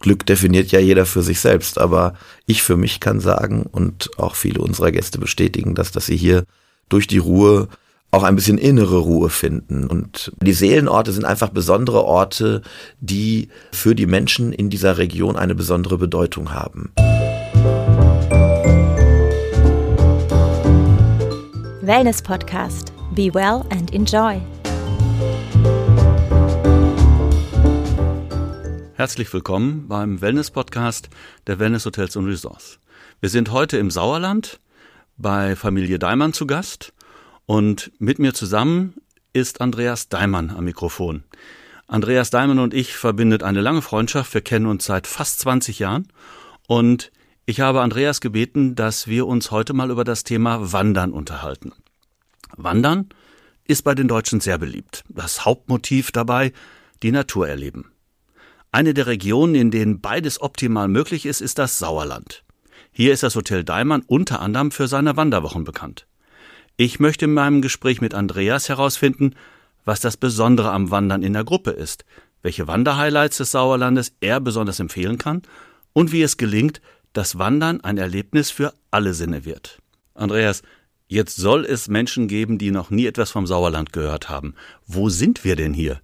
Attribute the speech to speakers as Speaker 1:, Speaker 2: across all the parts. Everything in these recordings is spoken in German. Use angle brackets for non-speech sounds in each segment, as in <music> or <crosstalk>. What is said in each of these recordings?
Speaker 1: Glück definiert ja jeder für sich selbst, aber ich für mich kann sagen und auch viele unserer Gäste bestätigen das, dass sie hier durch die Ruhe auch ein bisschen innere Ruhe finden. Und die Seelenorte sind einfach besondere Orte, die für die Menschen in dieser Region eine besondere Bedeutung haben.
Speaker 2: Wellness Podcast. Be well and enjoy.
Speaker 3: Herzlich willkommen beim Wellness Podcast der Wellness Hotels und Resorts. Wir sind heute im Sauerland bei Familie Daimann zu Gast und mit mir zusammen ist Andreas Daimann am Mikrofon. Andreas Daimann und ich verbindet eine lange Freundschaft. Wir kennen uns seit fast 20 Jahren und ich habe Andreas gebeten, dass wir uns heute mal über das Thema Wandern unterhalten. Wandern ist bei den Deutschen sehr beliebt. Das Hauptmotiv dabei die Natur erleben. Eine der Regionen, in denen beides optimal möglich ist, ist das Sauerland. Hier ist das Hotel Daimann unter anderem für seine Wanderwochen bekannt. Ich möchte in meinem Gespräch mit Andreas herausfinden, was das Besondere am Wandern in der Gruppe ist, welche Wanderhighlights des Sauerlandes er besonders empfehlen kann und wie es gelingt, dass Wandern ein Erlebnis für alle Sinne wird. Andreas, jetzt soll es Menschen geben, die noch nie etwas vom Sauerland gehört haben. Wo sind wir denn hier?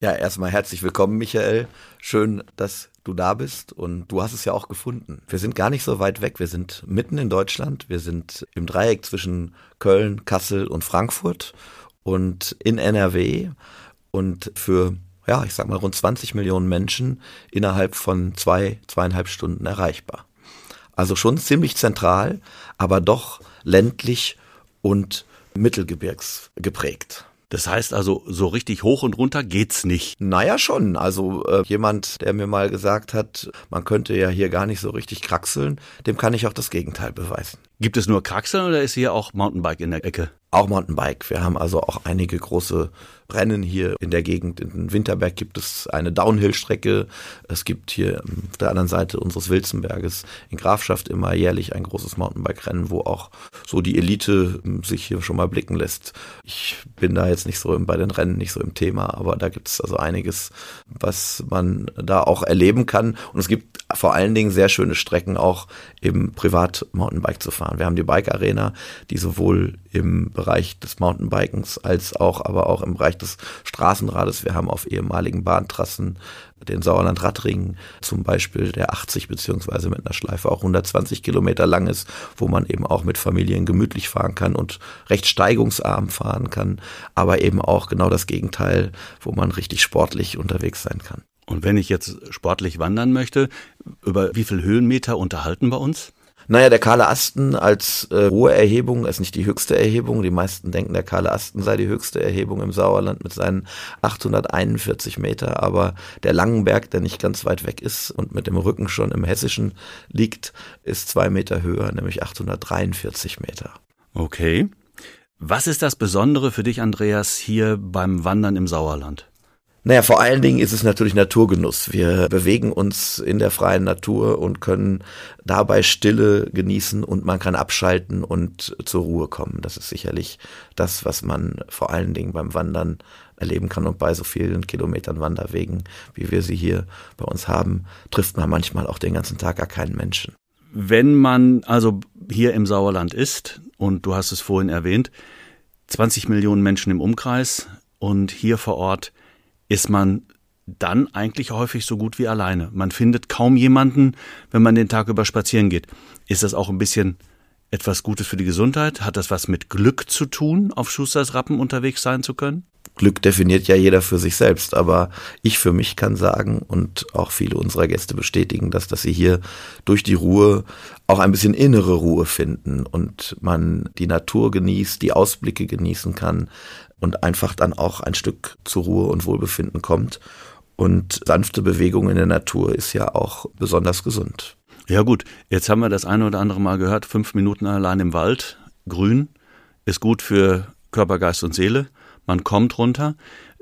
Speaker 1: Ja, erstmal herzlich willkommen, Michael. Schön, dass du da bist und du hast es ja auch gefunden. Wir sind gar nicht so weit weg. Wir sind mitten in Deutschland. Wir sind im Dreieck zwischen Köln, Kassel und Frankfurt und in NRW und für, ja, ich sag mal rund 20 Millionen Menschen innerhalb von zwei, zweieinhalb Stunden erreichbar. Also schon ziemlich zentral, aber doch ländlich und mittelgebirgsgeprägt.
Speaker 3: Das heißt also, so richtig hoch und runter geht's nicht.
Speaker 1: Naja, schon. Also äh, jemand, der mir mal gesagt hat, man könnte ja hier gar nicht so richtig kraxeln, dem kann ich auch das Gegenteil beweisen.
Speaker 3: Gibt es nur Kraxeln oder ist hier auch Mountainbike in der Ecke?
Speaker 1: Auch Mountainbike. Wir haben also auch einige große Rennen hier in der Gegend. In Winterberg gibt es eine Downhill-Strecke. Es gibt hier auf der anderen Seite unseres Wilzenberges in Grafschaft immer jährlich ein großes Mountainbike-Rennen, wo auch so die Elite sich hier schon mal blicken lässt. Ich bin da jetzt nicht so bei den Rennen nicht so im Thema, aber da gibt es also einiges, was man da auch erleben kann. Und es gibt vor allen Dingen sehr schöne Strecken auch im Privat-Mountainbike zu fahren. Wir haben die Bike Arena, die sowohl im Bereich des Mountainbikens als auch, aber auch im Bereich des Straßenrades. Wir haben auf ehemaligen Bahntrassen den Sauerland-Radring zum Beispiel, der 80 beziehungsweise mit einer Schleife auch 120 Kilometer lang ist, wo man eben auch mit Familien gemütlich fahren kann und recht steigungsarm fahren kann, aber eben auch genau das Gegenteil, wo man richtig sportlich unterwegs sein kann.
Speaker 3: Und wenn ich jetzt sportlich wandern möchte, über wie viel Höhenmeter unterhalten wir uns?
Speaker 1: Naja, der Kahle Asten als äh, hohe Erhebung ist nicht die höchste Erhebung. Die meisten denken, der Kahle Asten sei die höchste Erhebung im Sauerland mit seinen 841 Meter. Aber der Langenberg, der nicht ganz weit weg ist und mit dem Rücken schon im Hessischen liegt, ist zwei Meter höher, nämlich 843 Meter.
Speaker 3: Okay. Was ist das Besondere für dich, Andreas, hier beim Wandern im Sauerland?
Speaker 1: Naja, vor allen Dingen ist es natürlich Naturgenuss. Wir bewegen uns in der freien Natur und können dabei Stille genießen und man kann abschalten und zur Ruhe kommen. Das ist sicherlich das, was man vor allen Dingen beim Wandern erleben kann und bei so vielen Kilometern Wanderwegen, wie wir sie hier bei uns haben, trifft man manchmal auch den ganzen Tag gar keinen Menschen.
Speaker 3: Wenn man also hier im Sauerland ist, und du hast es vorhin erwähnt, 20 Millionen Menschen im Umkreis und hier vor Ort ist man dann eigentlich häufig so gut wie alleine. Man findet kaum jemanden, wenn man den Tag über spazieren geht. Ist das auch ein bisschen etwas Gutes für die Gesundheit? Hat das was mit Glück zu tun, auf Schusters Rappen unterwegs sein zu können?
Speaker 1: Glück definiert ja jeder für sich selbst, aber ich für mich kann sagen und auch viele unserer Gäste bestätigen das, dass sie hier durch die Ruhe auch ein bisschen innere Ruhe finden und man die Natur genießt, die Ausblicke genießen kann, und einfach dann auch ein Stück zur Ruhe und Wohlbefinden kommt. Und sanfte Bewegung in der Natur ist ja auch besonders gesund.
Speaker 3: Ja gut, jetzt haben wir das eine oder andere Mal gehört, fünf Minuten allein im Wald, grün, ist gut für Körper, Geist und Seele. Man kommt runter.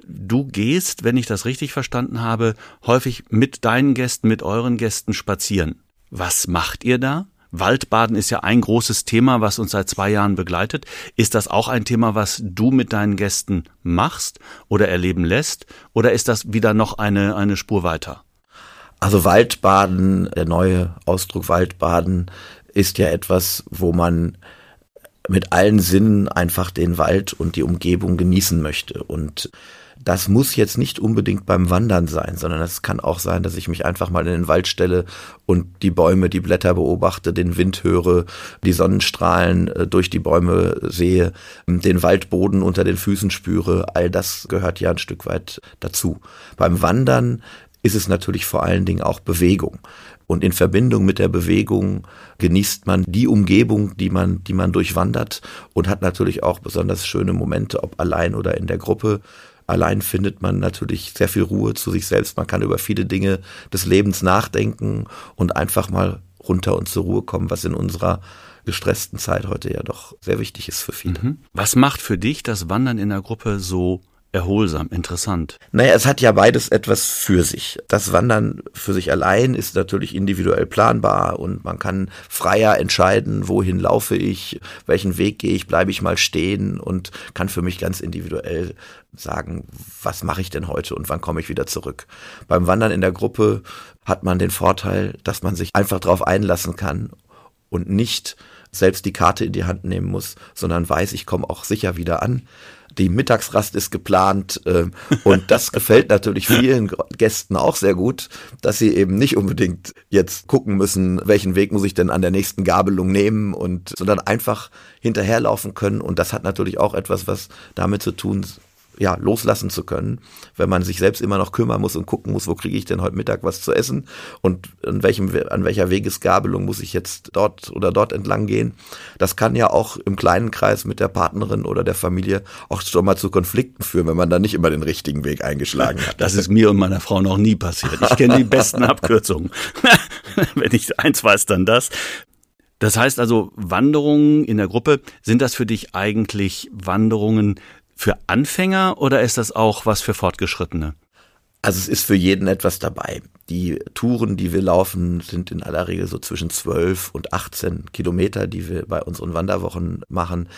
Speaker 3: Du gehst, wenn ich das richtig verstanden habe, häufig mit deinen Gästen, mit euren Gästen spazieren. Was macht ihr da? Waldbaden ist ja ein großes Thema, was uns seit zwei Jahren begleitet. Ist das auch ein Thema, was du mit deinen Gästen machst oder erleben lässt? Oder ist das wieder noch eine, eine Spur weiter?
Speaker 1: Also Waldbaden, der neue Ausdruck Waldbaden ist ja etwas, wo man mit allen Sinnen einfach den Wald und die Umgebung genießen möchte. Und das muss jetzt nicht unbedingt beim Wandern sein, sondern es kann auch sein, dass ich mich einfach mal in den Wald stelle und die Bäume, die Blätter beobachte, den Wind höre, die Sonnenstrahlen äh, durch die Bäume sehe, den Waldboden unter den Füßen spüre. All das gehört ja ein Stück weit dazu. Beim Wandern ist es natürlich vor allen Dingen auch Bewegung. Und in Verbindung mit der Bewegung genießt man die Umgebung, die man, die man durchwandert und hat natürlich auch besonders schöne Momente, ob allein oder in der Gruppe. Allein findet man natürlich sehr viel Ruhe zu sich selbst. Man kann über viele Dinge des Lebens nachdenken und einfach mal runter und zur Ruhe kommen, was in unserer gestressten Zeit heute ja doch sehr wichtig ist für viele. Mhm.
Speaker 3: Was macht für dich das Wandern in der Gruppe so erholsam, interessant.
Speaker 1: Naja, es hat ja beides etwas für sich. Das Wandern für sich allein ist natürlich individuell planbar und man kann freier entscheiden, wohin laufe ich, welchen Weg gehe ich, bleibe ich mal stehen und kann für mich ganz individuell sagen, was mache ich denn heute und wann komme ich wieder zurück. Beim Wandern in der Gruppe hat man den Vorteil, dass man sich einfach darauf einlassen kann und nicht selbst die Karte in die Hand nehmen muss, sondern weiß, ich komme auch sicher wieder an die Mittagsrast ist geplant äh, und das gefällt natürlich vielen Gästen auch sehr gut, dass sie eben nicht unbedingt jetzt gucken müssen, welchen Weg muss ich denn an der nächsten Gabelung nehmen und sondern einfach hinterherlaufen können. Und das hat natürlich auch etwas, was damit zu tun ja, loslassen zu können, wenn man sich selbst immer noch kümmern muss und gucken muss, wo kriege ich denn heute Mittag was zu essen und an, welchem, an welcher Wegesgabelung muss ich jetzt dort oder dort entlang gehen. Das kann ja auch im kleinen Kreis mit der Partnerin oder der Familie auch schon mal zu Konflikten führen, wenn man da nicht immer den richtigen Weg eingeschlagen hat.
Speaker 3: Das ist mir und meiner Frau noch nie passiert. Ich kenne die besten Abkürzungen. <laughs> wenn ich eins weiß, dann das. Das heißt also, Wanderungen in der Gruppe, sind das für dich eigentlich Wanderungen, für Anfänger oder ist das auch was für Fortgeschrittene?
Speaker 1: Also es ist für jeden etwas dabei. Die Touren, die wir laufen, sind in aller Regel so zwischen 12 und 18 Kilometer, die wir bei unseren Wanderwochen machen.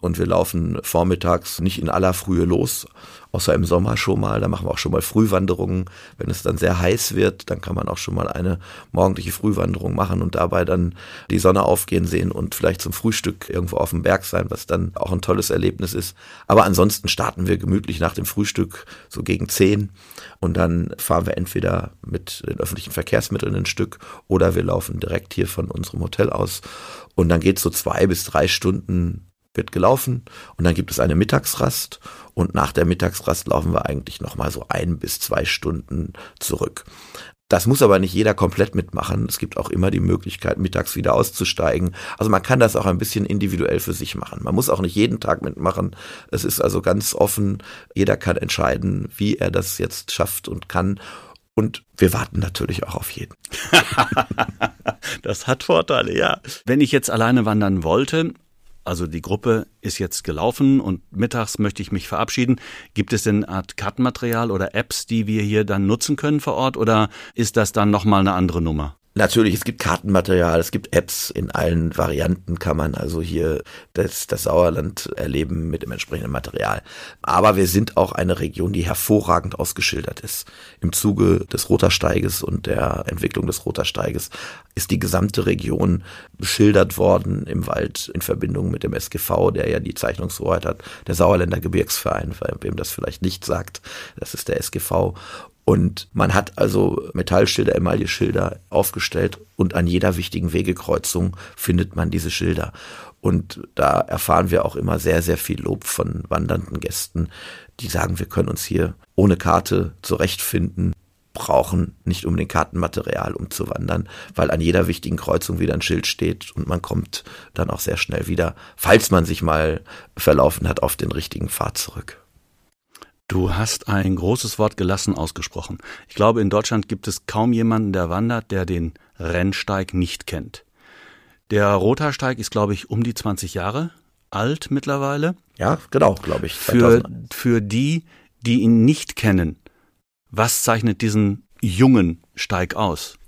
Speaker 1: Und wir laufen vormittags nicht in aller Frühe los, außer im Sommer schon mal. Da machen wir auch schon mal Frühwanderungen. Wenn es dann sehr heiß wird, dann kann man auch schon mal eine morgendliche Frühwanderung machen und dabei dann die Sonne aufgehen sehen und vielleicht zum Frühstück irgendwo auf dem Berg sein, was dann auch ein tolles Erlebnis ist. Aber ansonsten starten wir gemütlich nach dem Frühstück so gegen zehn und dann fahren wir entweder mit den öffentlichen Verkehrsmitteln ein Stück oder wir laufen direkt hier von unserem Hotel aus und dann geht so zwei bis drei Stunden wird gelaufen und dann gibt es eine Mittagsrast und nach der Mittagsrast laufen wir eigentlich nochmal so ein bis zwei Stunden zurück. Das muss aber nicht jeder komplett mitmachen. Es gibt auch immer die Möglichkeit, mittags wieder auszusteigen. Also man kann das auch ein bisschen individuell für sich machen. Man muss auch nicht jeden Tag mitmachen. Es ist also ganz offen. Jeder kann entscheiden, wie er das jetzt schafft und kann. Und wir warten natürlich auch auf jeden. <laughs>
Speaker 3: das hat Vorteile, ja. Wenn ich jetzt alleine wandern wollte, also die Gruppe ist jetzt gelaufen und mittags möchte ich mich verabschieden. Gibt es denn eine Art Kartenmaterial oder Apps, die wir hier dann nutzen können vor Ort oder ist das dann nochmal eine andere Nummer?
Speaker 1: Natürlich, es gibt Kartenmaterial, es gibt Apps in allen Varianten, kann man also hier das, das Sauerland erleben mit dem entsprechenden Material. Aber wir sind auch eine Region, die hervorragend ausgeschildert ist. Im Zuge des Rotersteiges und der Entwicklung des Rotersteiges ist die gesamte Region beschildert worden im Wald in Verbindung mit dem SGV, der ja die Zeichnungshoheit hat, der Sauerländer Gebirgsverein, wem das vielleicht nicht sagt, das ist der SGV. Und man hat also Metallschilder, Emailleschilder aufgestellt und an jeder wichtigen Wegekreuzung findet man diese Schilder. Und da erfahren wir auch immer sehr, sehr viel Lob von wandernden Gästen, die sagen, wir können uns hier ohne Karte zurechtfinden, brauchen nicht Kartenmaterial, um zu wandern, weil an jeder wichtigen Kreuzung wieder ein Schild steht und man kommt dann auch sehr schnell wieder, falls man sich mal verlaufen hat, auf den richtigen Pfad zurück.
Speaker 3: Du hast ein großes Wort gelassen ausgesprochen. Ich glaube, in Deutschland gibt es kaum jemanden, der wandert, der den Rennsteig nicht kennt. Der Rotersteig ist, glaube ich, um die 20 Jahre alt mittlerweile.
Speaker 1: Ja, genau, glaube ich.
Speaker 3: Für, für die, die ihn nicht kennen, was zeichnet diesen jungen Steig aus?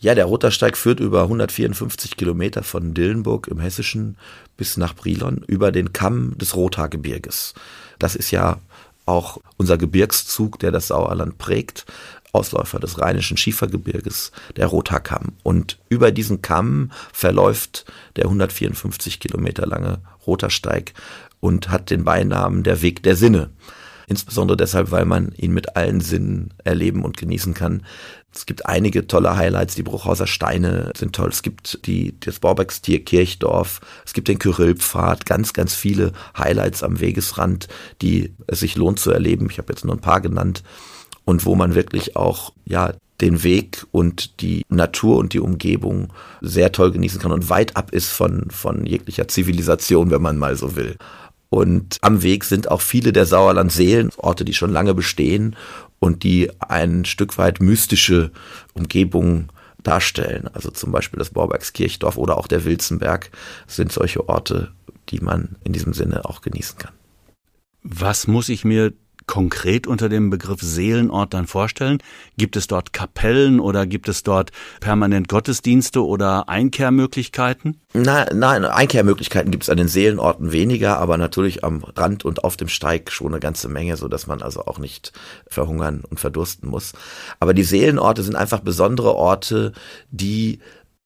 Speaker 1: Ja, der Rotersteig führt über 154 Kilometer von Dillenburg im Hessischen bis nach Brilon über den Kamm des Rothaargebirges. Das ist ja auch unser Gebirgszug, der das Sauerland prägt. Ausläufer des Rheinischen Schiefergebirges, der Rothaarkamm. Und über diesen Kamm verläuft der 154 Kilometer lange Rothaarsteig und hat den Beinamen der Weg der Sinne. Insbesondere deshalb, weil man ihn mit allen Sinnen erleben und genießen kann. Es gibt einige tolle Highlights. Die Bruchhauser Steine sind toll. Es gibt die, das Borbeckstier Kirchdorf. Es gibt den Kyrillpfad. Ganz, ganz viele Highlights am Wegesrand, die es sich lohnt zu erleben. Ich habe jetzt nur ein paar genannt. Und wo man wirklich auch, ja, den Weg und die Natur und die Umgebung sehr toll genießen kann und weit ab ist von, von jeglicher Zivilisation, wenn man mal so will. Und am Weg sind auch viele der Sauerland-Seelen, Orte, die schon lange bestehen und die ein Stück weit mystische Umgebung darstellen. Also zum Beispiel das Borbergskirchdorf oder auch der Wilzenberg sind solche Orte, die man in diesem Sinne auch genießen kann.
Speaker 3: Was muss ich mir konkret unter dem Begriff Seelenort dann vorstellen? Gibt es dort Kapellen oder gibt es dort permanent Gottesdienste oder Einkehrmöglichkeiten?
Speaker 1: Nein, nein, Einkehrmöglichkeiten gibt es an den Seelenorten weniger, aber natürlich am Rand und auf dem Steig schon eine ganze Menge, so dass man also auch nicht verhungern und verdursten muss. Aber die Seelenorte sind einfach besondere Orte, die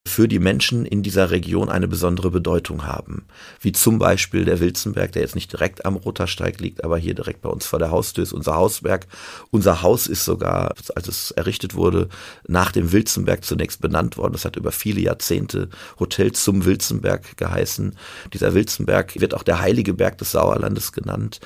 Speaker 1: für die Menschen in dieser Region eine besondere Bedeutung haben. Wie zum Beispiel der Wilzenberg, der jetzt nicht direkt am Rottersteig liegt, aber hier direkt bei uns vor der Haustür ist unser Hausberg. Unser Haus ist sogar, als es errichtet wurde, nach dem Wilzenberg zunächst benannt worden. Das hat über viele Jahrzehnte Hotel zum Wilzenberg geheißen. Dieser Wilzenberg wird auch der heilige Berg des Sauerlandes genannt.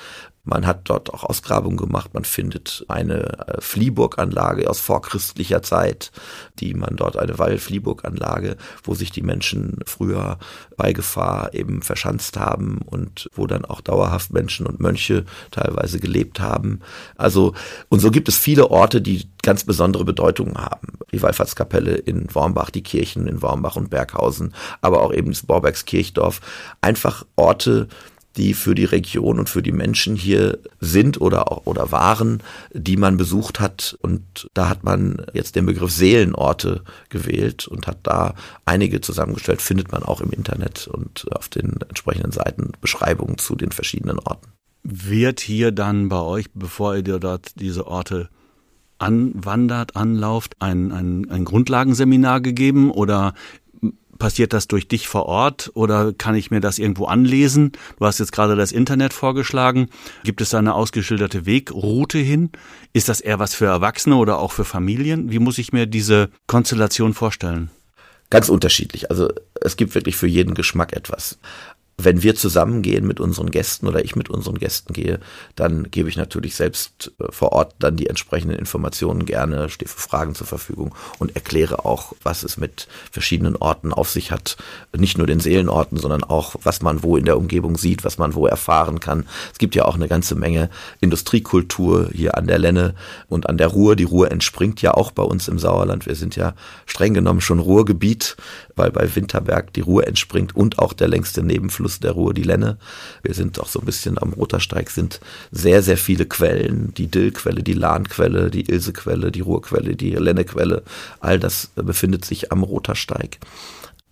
Speaker 1: Man hat dort auch Ausgrabungen gemacht. Man findet eine äh, Fliehburganlage aus vorchristlicher Zeit, die man dort eine Wall-Fliehburganlage, wo sich die Menschen früher bei Gefahr eben verschanzt haben und wo dann auch dauerhaft Menschen und Mönche teilweise gelebt haben. Also, und so gibt es viele Orte, die ganz besondere Bedeutungen haben. Die Wallfahrtskapelle in Wormbach, die Kirchen in Wormbach und Berghausen, aber auch eben das Borbergs Kirchdorf. Einfach Orte, die für die Region und für die Menschen hier sind oder, oder waren, die man besucht hat. Und da hat man jetzt den Begriff Seelenorte gewählt und hat da einige zusammengestellt, findet man auch im Internet und auf den entsprechenden Seiten Beschreibungen zu den verschiedenen Orten.
Speaker 3: Wird hier dann bei euch, bevor ihr dort diese Orte anwandert, anlauft, ein, ein, ein Grundlagenseminar gegeben oder Passiert das durch dich vor Ort oder kann ich mir das irgendwo anlesen? Du hast jetzt gerade das Internet vorgeschlagen. Gibt es da eine ausgeschilderte Wegroute hin? Ist das eher was für Erwachsene oder auch für Familien? Wie muss ich mir diese Konstellation vorstellen?
Speaker 1: Ganz unterschiedlich. Also es gibt wirklich für jeden Geschmack etwas wenn wir zusammengehen mit unseren Gästen oder ich mit unseren Gästen gehe, dann gebe ich natürlich selbst äh, vor Ort dann die entsprechenden Informationen gerne, stehe für Fragen zur Verfügung und erkläre auch, was es mit verschiedenen Orten auf sich hat. Nicht nur den Seelenorten, sondern auch, was man wo in der Umgebung sieht, was man wo erfahren kann. Es gibt ja auch eine ganze Menge Industriekultur hier an der Lenne und an der Ruhr. Die Ruhr entspringt ja auch bei uns im Sauerland. Wir sind ja streng genommen schon Ruhrgebiet, weil bei Winterberg die Ruhr entspringt und auch der längste Nebenfluss Fluss der Ruhr, die Lenne. Wir sind auch so ein bisschen am Rotersteig, sind sehr, sehr viele Quellen. Die Dillquelle, die Lahnquelle, die Ilsequelle, die Ruhrquelle, die Lennequelle. All das befindet sich am Rotersteig.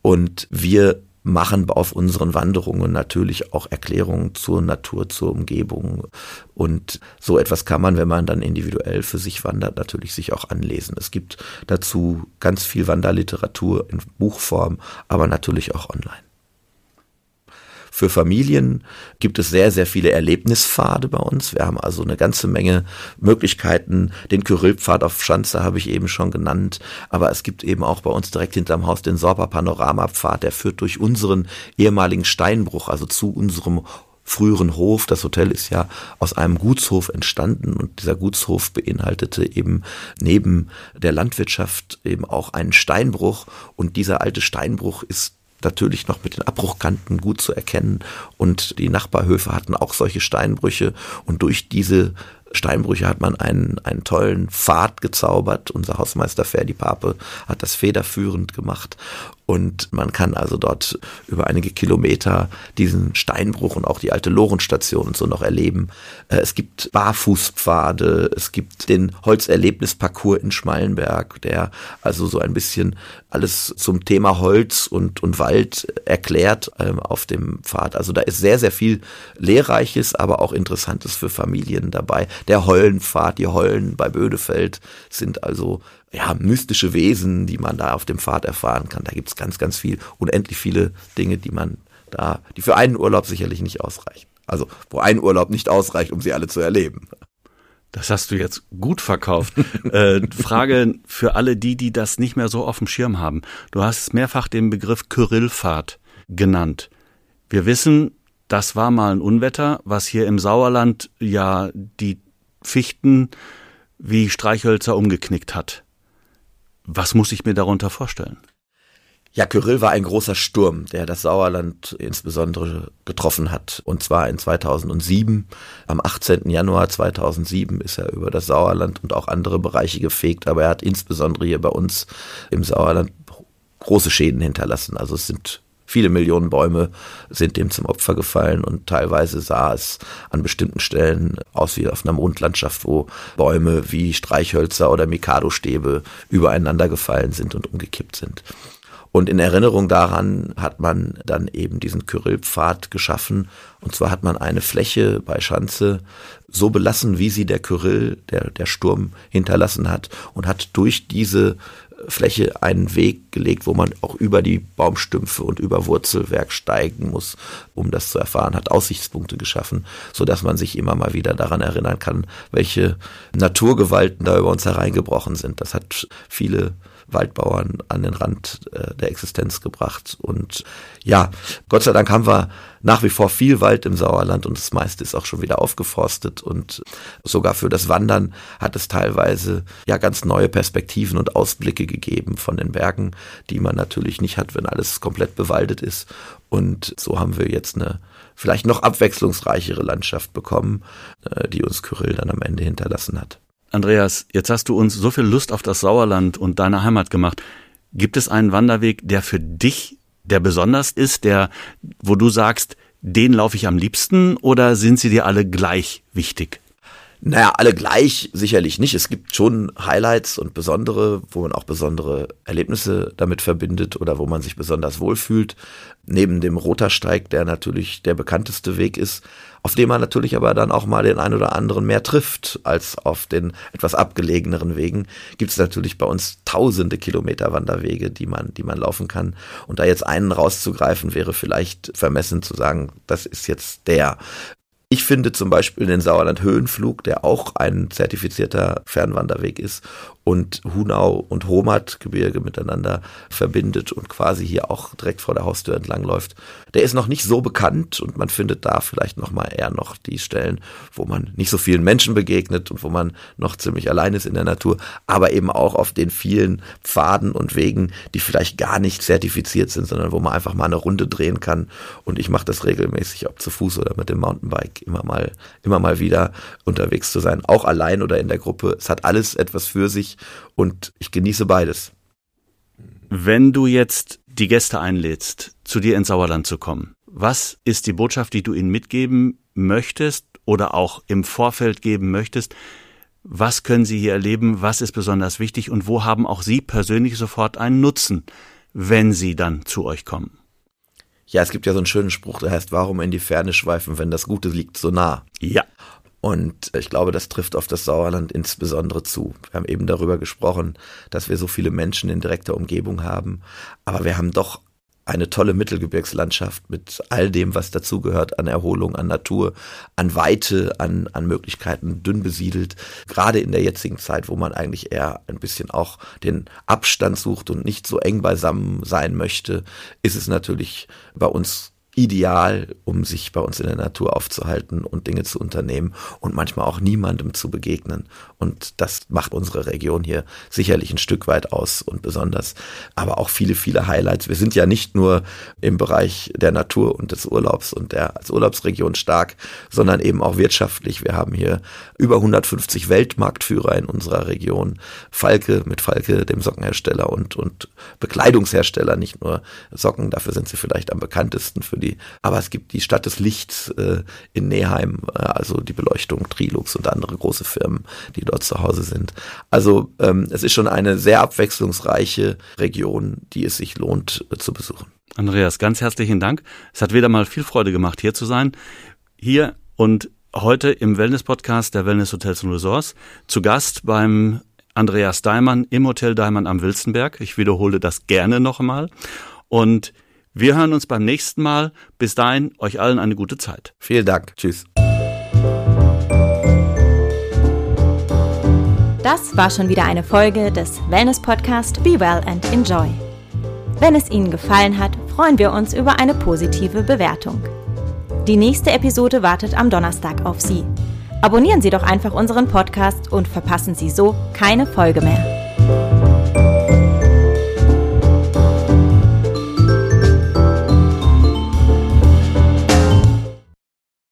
Speaker 1: Und wir machen auf unseren Wanderungen natürlich auch Erklärungen zur Natur, zur Umgebung. Und so etwas kann man, wenn man dann individuell für sich wandert, natürlich sich auch anlesen. Es gibt dazu ganz viel Wanderliteratur in Buchform, aber natürlich auch online. Für Familien gibt es sehr, sehr viele Erlebnispfade bei uns. Wir haben also eine ganze Menge Möglichkeiten. Den Kyrillpfad auf Schanze habe ich eben schon genannt. Aber es gibt eben auch bei uns direkt hinterm Haus den Sorpa Panoramapfad. Der führt durch unseren ehemaligen Steinbruch, also zu unserem früheren Hof. Das Hotel ist ja aus einem Gutshof entstanden und dieser Gutshof beinhaltete eben neben der Landwirtschaft eben auch einen Steinbruch und dieser alte Steinbruch ist natürlich noch mit den Abbruchkanten gut zu erkennen. Und die Nachbarhöfe hatten auch solche Steinbrüche. Und durch diese Steinbrüche hat man einen, einen tollen Pfad gezaubert. Unser Hausmeister Ferdi Pape hat das federführend gemacht. Und man kann also dort über einige Kilometer diesen Steinbruch und auch die alte Lorenstation und so noch erleben. Äh, es gibt Barfußpfade, es gibt den Holzerlebnisparcours in Schmallenberg, der also so ein bisschen alles zum Thema Holz und, und Wald erklärt ähm, auf dem Pfad. Also da ist sehr, sehr viel Lehrreiches, aber auch Interessantes für Familien dabei. Der Heulenpfad, die Heulen bei Bödefeld sind also ja, mystische Wesen, die man da auf dem Pfad erfahren kann. Da gibt's ganz, ganz viel, unendlich viele Dinge, die man da, die für einen Urlaub sicherlich nicht ausreichen. Also, wo ein Urlaub nicht ausreicht, um sie alle zu erleben.
Speaker 3: Das hast du jetzt gut verkauft. <laughs> äh, Frage für alle die, die das nicht mehr so auf dem Schirm haben. Du hast mehrfach den Begriff Kyrillfahrt genannt. Wir wissen, das war mal ein Unwetter, was hier im Sauerland ja die Fichten wie Streichhölzer umgeknickt hat. Was muss ich mir darunter vorstellen?
Speaker 1: Ja, Kyrill war ein großer Sturm, der das Sauerland insbesondere getroffen hat. Und zwar in 2007. Am 18. Januar 2007 ist er über das Sauerland und auch andere Bereiche gefegt. Aber er hat insbesondere hier bei uns im Sauerland große Schäden hinterlassen. Also es sind viele Millionen Bäume sind dem zum Opfer gefallen und teilweise sah es an bestimmten Stellen aus wie auf einer Mondlandschaft, wo Bäume wie Streichhölzer oder Mikado-Stäbe übereinander gefallen sind und umgekippt sind. Und in Erinnerung daran hat man dann eben diesen Kyrillpfad geschaffen. Und zwar hat man eine Fläche bei Schanze so belassen, wie sie der Kyrill, der, der Sturm hinterlassen hat und hat durch diese Fläche einen Weg gelegt, wo man auch über die Baumstümpfe und über Wurzelwerk steigen muss, um das zu erfahren, hat Aussichtspunkte geschaffen, so dass man sich immer mal wieder daran erinnern kann, welche Naturgewalten da über uns hereingebrochen sind. Das hat viele Waldbauern an den Rand äh, der Existenz gebracht. Und ja, Gott sei Dank haben wir nach wie vor viel Wald im Sauerland und das meiste ist auch schon wieder aufgeforstet und sogar für das Wandern hat es teilweise ja ganz neue Perspektiven und Ausblicke gegeben von den Bergen, die man natürlich nicht hat, wenn alles komplett bewaldet ist. Und so haben wir jetzt eine vielleicht noch abwechslungsreichere Landschaft bekommen, äh, die uns Kyrill dann am Ende hinterlassen hat.
Speaker 3: Andreas, jetzt hast du uns so viel Lust auf das Sauerland und deine Heimat gemacht. Gibt es einen Wanderweg, der für dich der besonders ist, der, wo du sagst, den laufe ich am liebsten oder sind sie dir alle gleich wichtig?
Speaker 1: Naja, alle gleich sicherlich nicht. Es gibt schon Highlights und besondere, wo man auch besondere Erlebnisse damit verbindet oder wo man sich besonders wohlfühlt. Neben dem Rotersteig, der natürlich der bekannteste Weg ist, auf dem man natürlich aber dann auch mal den einen oder anderen mehr trifft als auf den etwas abgelegeneren Wegen, gibt es natürlich bei uns tausende Kilometer Wanderwege, die man, die man laufen kann. Und da jetzt einen rauszugreifen, wäre vielleicht vermessen zu sagen, das ist jetzt der. Ich finde zum Beispiel den Sauerland Höhenflug, der auch ein zertifizierter Fernwanderweg ist und Hunau und Homat-Gebirge miteinander verbindet und quasi hier auch direkt vor der Haustür entlangläuft. Der ist noch nicht so bekannt und man findet da vielleicht noch mal eher noch die Stellen, wo man nicht so vielen Menschen begegnet und wo man noch ziemlich allein ist in der Natur, aber eben auch auf den vielen Pfaden und Wegen, die vielleicht gar nicht zertifiziert sind, sondern wo man einfach mal eine Runde drehen kann. Und ich mache das regelmäßig, ob zu Fuß oder mit dem Mountainbike, immer mal, immer mal wieder unterwegs zu sein, auch allein oder in der Gruppe. Es hat alles etwas für sich und ich genieße beides.
Speaker 3: Wenn du jetzt die Gäste einlädst, zu dir ins Sauerland zu kommen, was ist die Botschaft, die du ihnen mitgeben möchtest oder auch im Vorfeld geben möchtest? Was können sie hier erleben? Was ist besonders wichtig? Und wo haben auch sie persönlich sofort einen Nutzen, wenn sie dann zu euch kommen?
Speaker 1: Ja, es gibt ja so einen schönen Spruch, der heißt, warum in die Ferne schweifen, wenn das Gute liegt so nah?
Speaker 3: Ja.
Speaker 1: Und ich glaube, das trifft auf das Sauerland insbesondere zu. Wir haben eben darüber gesprochen, dass wir so viele Menschen in direkter Umgebung haben. Aber wir haben doch eine tolle Mittelgebirgslandschaft mit all dem, was dazugehört an Erholung, an Natur, an Weite, an, an Möglichkeiten, dünn besiedelt. Gerade in der jetzigen Zeit, wo man eigentlich eher ein bisschen auch den Abstand sucht und nicht so eng beisammen sein möchte, ist es natürlich bei uns ideal, um sich bei uns in der Natur aufzuhalten und Dinge zu unternehmen und manchmal auch niemandem zu begegnen. Und das macht unsere Region hier sicherlich ein Stück weit aus und besonders, aber auch viele, viele Highlights. Wir sind ja nicht nur im Bereich der Natur und des Urlaubs und der als Urlaubsregion stark, sondern eben auch wirtschaftlich. Wir haben hier über 150 Weltmarktführer in unserer Region. Falke mit Falke, dem Sockenhersteller und, und Bekleidungshersteller, nicht nur Socken, dafür sind sie vielleicht am bekanntesten für die die, aber es gibt die Stadt des Lichts äh, in Neheim, äh, also die Beleuchtung, Trilux und andere große Firmen, die dort zu Hause sind. Also ähm, es ist schon eine sehr abwechslungsreiche Region, die es sich lohnt äh, zu besuchen.
Speaker 3: Andreas, ganz herzlichen Dank. Es hat wieder mal viel Freude gemacht, hier zu sein. Hier und heute im Wellness-Podcast der Wellness Hotels und Resorts zu Gast beim Andreas Daimann im Hotel Daimann am Wilzenberg. Ich wiederhole das gerne nochmal. Und wir hören uns beim nächsten Mal. Bis dahin, euch allen eine gute Zeit.
Speaker 1: Vielen Dank. Tschüss.
Speaker 2: Das war schon wieder eine Folge des Wellness Podcast Be Well and Enjoy. Wenn es Ihnen gefallen hat, freuen wir uns über eine positive Bewertung. Die nächste Episode wartet am Donnerstag auf Sie. Abonnieren Sie doch einfach unseren Podcast und verpassen Sie so keine Folge mehr.